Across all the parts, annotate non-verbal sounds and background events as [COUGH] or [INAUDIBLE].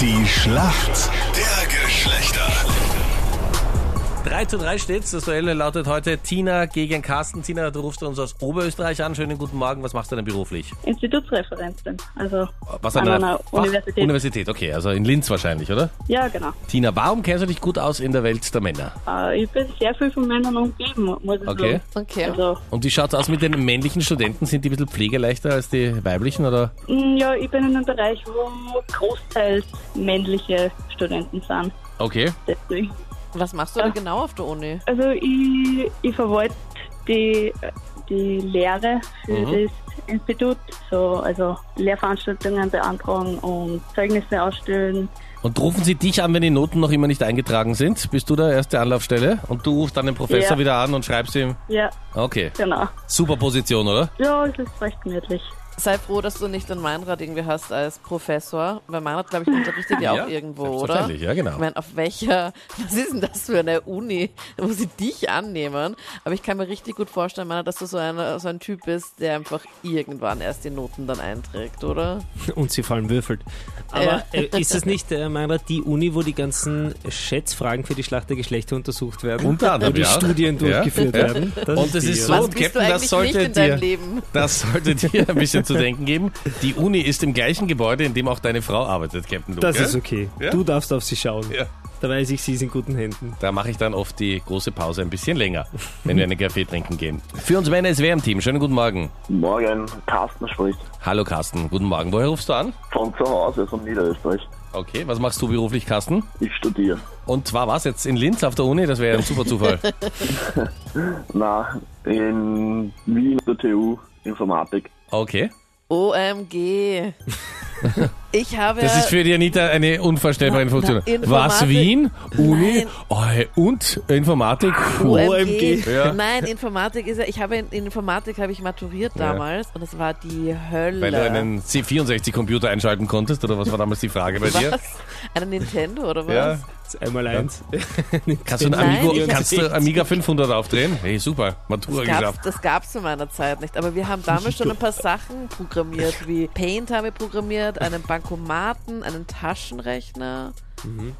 Die Schlacht. 3 zu 3 steht's. Das Duell lautet heute Tina gegen Carsten. Tina, du rufst uns aus Oberösterreich an. Schönen guten Morgen. Was machst du denn beruflich? Institutsreferentin. Also Was an der einer Universität. Universität, okay. Also in Linz wahrscheinlich, oder? ja, genau. Tina, warum kennst du dich gut aus in der Welt der Männer? Äh, ich bin sehr viel von Männern umgeben, muss ich Okay. sagen. Okay. Also, Und wie schaut's aus mit den männlichen Studenten? Sind die ein bisschen pflegeleichter als die weiblichen, oder? mh, ja, ich bin in einem Bereich, wo großteils männliche Studenten sind. Okay. Deswegen. Was machst du da genau auf der Uni? Also ich, ich verwalte die, die Lehre für Mhm. das Institut, so also Lehrveranstaltungen beantragen und Zeugnisse ausstellen. Und rufen sie dich an, wenn die Noten noch immer nicht eingetragen sind? Bist du da erste Anlaufstelle? Und du rufst dann den Professor Ja. wieder an und schreibst ihm? Ja, Okay. genau. Super Position, oder? Ja, es ist recht gemütlich. Sei froh, dass du nicht den Meinrad irgendwie hast als Professor, weil Meinrad, glaube ich, unterrichtet ja auch irgendwo, oder? Ja genau. Ich meine, auf welcher, [LAUGHS] was ist denn das für eine Uni, wo sie dich annehmen? Aber ich kann mir richtig gut vorstellen, Meinrad, dass du so, eine, so ein Typ bist, der einfach irgendwann erst die Noten dann einträgt, oder? [LAUGHS] Und sie vor allem würfelt. Aber Ja. äh, ist das nicht, äh, Meinrad, die Uni, wo die ganzen Schätzfragen für die Schlacht der Geschlechter untersucht werden? Unter anderem, Wo die ja. Studien durchgeführt Ja. werden? Das Und es die, ist ja. so, Was und bist Captain, du das eigentlich sollte nicht in deinem dir- Leben? Das sollte dir ein bisschen zu denken geben. Die Uni ist im gleichen Gebäude, in dem auch deine Frau arbeitet, Captain Luke. Das ist okay. Ja? Du darfst auf sie schauen. Ja. Da weiß ich, sie ist in guten Händen. Da mache ich dann oft die große Pause ein bisschen länger, wenn wir einen Kaffee trinken gehen. Für uns Männer ist wer im Team? Schönen guten Morgen. Morgen, Carsten spricht Hallo Carsten, guten Morgen. Woher rufst du an? von zu Hause, von Niederösterreich. Okay, was machst du beruflich, Carsten? Ich studiere. Und zwar was jetzt in Linz auf der Uni? Das wäre ein super Zufall. [LAUGHS] Na, in Wien der TU Informatik. Okay. OMG. [LAUGHS] Ich habe Das ist für die Anita eine unvorstellbare Na, Funktion. na, Was, Wien? Uni? Nein. Oh, und Informatik? OMG. Ja. Nein, Informatik ist ja, ich habe in, in Informatik habe ich maturiert Ja. damals und es war die Hölle. Weil du einen C64-Computer einschalten konntest, oder was war damals die Frage bei dir? was? Einen Nintendo oder was? Ja. Einmal eins. [LAUGHS] Kannst du Nein, Amigo, kannst du Amiga 500 aufdrehen? Hey, super, Matura Das gab's, geschafft. das gab's zu meiner Zeit nicht, aber wir haben damals schon ein paar Sachen programmiert, wie Paint haben wir programmiert, einen Bankomaten, einen Taschenrechner.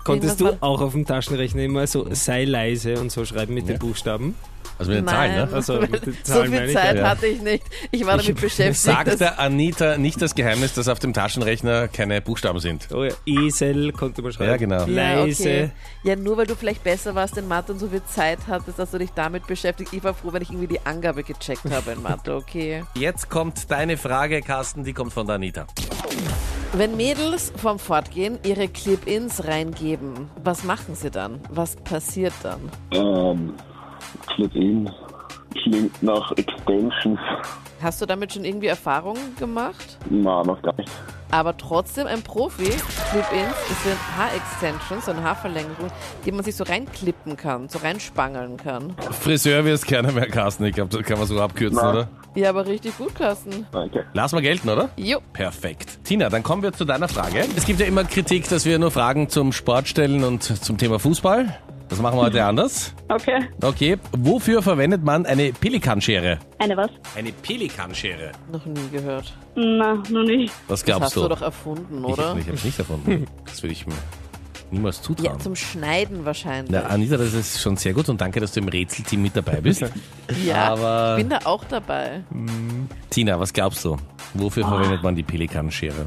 Konntest du auch auf dem Taschenrechner immer so sei leise und so schreiben mit Ja. den Buchstaben? Also mit den Zahlen, ne? Also, mit den so Zahlen meine viel ich, Zeit ja. hatte ich nicht. Ich war damit [LAUGHS] beschäftigt. Sagt dass- der Anita nicht das Geheimnis, dass auf dem Taschenrechner keine Buchstaben sind? Oh ja, Esel konnte man schreiben. Ja, genau. ja, Leise. okay. Ja, nur weil du vielleicht besser warst in Mathe und so viel Zeit hattest, dass du dich damit beschäftigt. Ich war froh, wenn ich irgendwie die Angabe gecheckt habe in Mathe, okay. Jetzt kommt deine Frage, Carsten, die kommt von der Anita. Wenn Mädels vorm Fortgehen ihre Clip-Ins reingeben, was machen sie dann? Was passiert dann? Ähm, Clip-In klingt nach Extensions. Hast du damit schon irgendwie Erfahrungen gemacht? Na, noch gar nicht. Aber trotzdem ein Profi. Clip-Ins, das sind Haarextensions, so eine Haarverlängerung, die man sich so reinklippen kann, so reinspangeln kann. Friseur wirst keiner mehr, Carsten. Ich glaube, das kann man so abkürzen, Na. oder? Ja, aber richtig gut, Carsten. Danke. Lass mal gelten, oder? Jo. Perfekt. Tina, dann kommen wir zu deiner Frage. Es gibt ja immer Kritik, dass wir nur Fragen zum Sport stellen und zum Thema Fußball. Das machen wir heute anders. Okay. Okay. Wofür verwendet man eine Pelikanschere? Eine was? Eine Pelikanschere. Noch nie gehört. Na, noch nicht. Was Das glaubst hast du? du doch erfunden, ich oder? ich habe es nicht erfunden. Das würde ich mir niemals Ja, zutrauen. zum Schneiden wahrscheinlich. Na, Anita, das ist schon sehr gut und danke, dass du im Rätselteam mit dabei bist. [LAUGHS] ja, aber- ich bin da auch dabei. Tina, was glaubst du? Wofür verwendet man die Pelikanschere?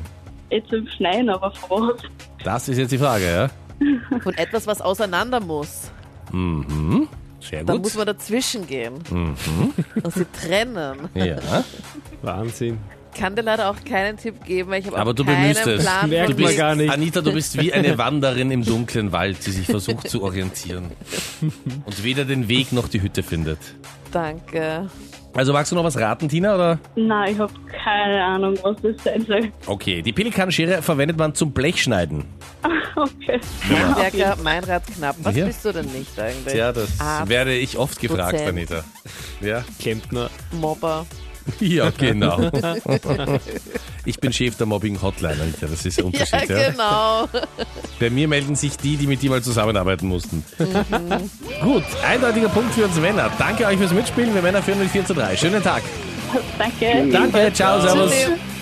Jetzt zum Schneiden, aber vor? Das ist jetzt die Frage, ja? Von etwas, was auseinander muss. Mhm. Sehr Da gut. muss man dazwischen gehen. Mhm. Und sie trennen. Ja. Wahnsinn. Kann dir leider auch keinen Tipp geben, weil ich habe Aber auch du keinen bemühst es. Plan Merkt von man nichts. gar nicht. Anita, du bist wie eine Wanderin im dunklen Wald, die sich versucht zu orientieren [LAUGHS] und weder den Weg noch die Hütte findet. Danke. Also magst du noch was raten, Tina? Oder? Nein, ich habe keine Ahnung, was das sein soll. Okay, die Pelikanschere verwendet man zum Blechschneiden. Okay. Handwerker, mein Rad knapp. Was Ja. bist du denn nicht eigentlich? Tja, das Arzt, werde ich oft gefragt, Dozent. Anita. Ja, Klempner. Mobber. [LAUGHS] ja genau. [LAUGHS] Ich bin Chef der Mobbing-Hotline, Anita. Das ist der [LAUGHS] Ja, Unterschied. Ja, genau. Bei mir melden sich die, die mit dir mal zusammenarbeiten mussten. Gut, eindeutiger Punkt für uns Männer. Danke euch fürs Mitspielen. Wir Männer führen mit 4 zu 3. Schönen Tag. Danke. Danke, ciao, servus. Tschüssi.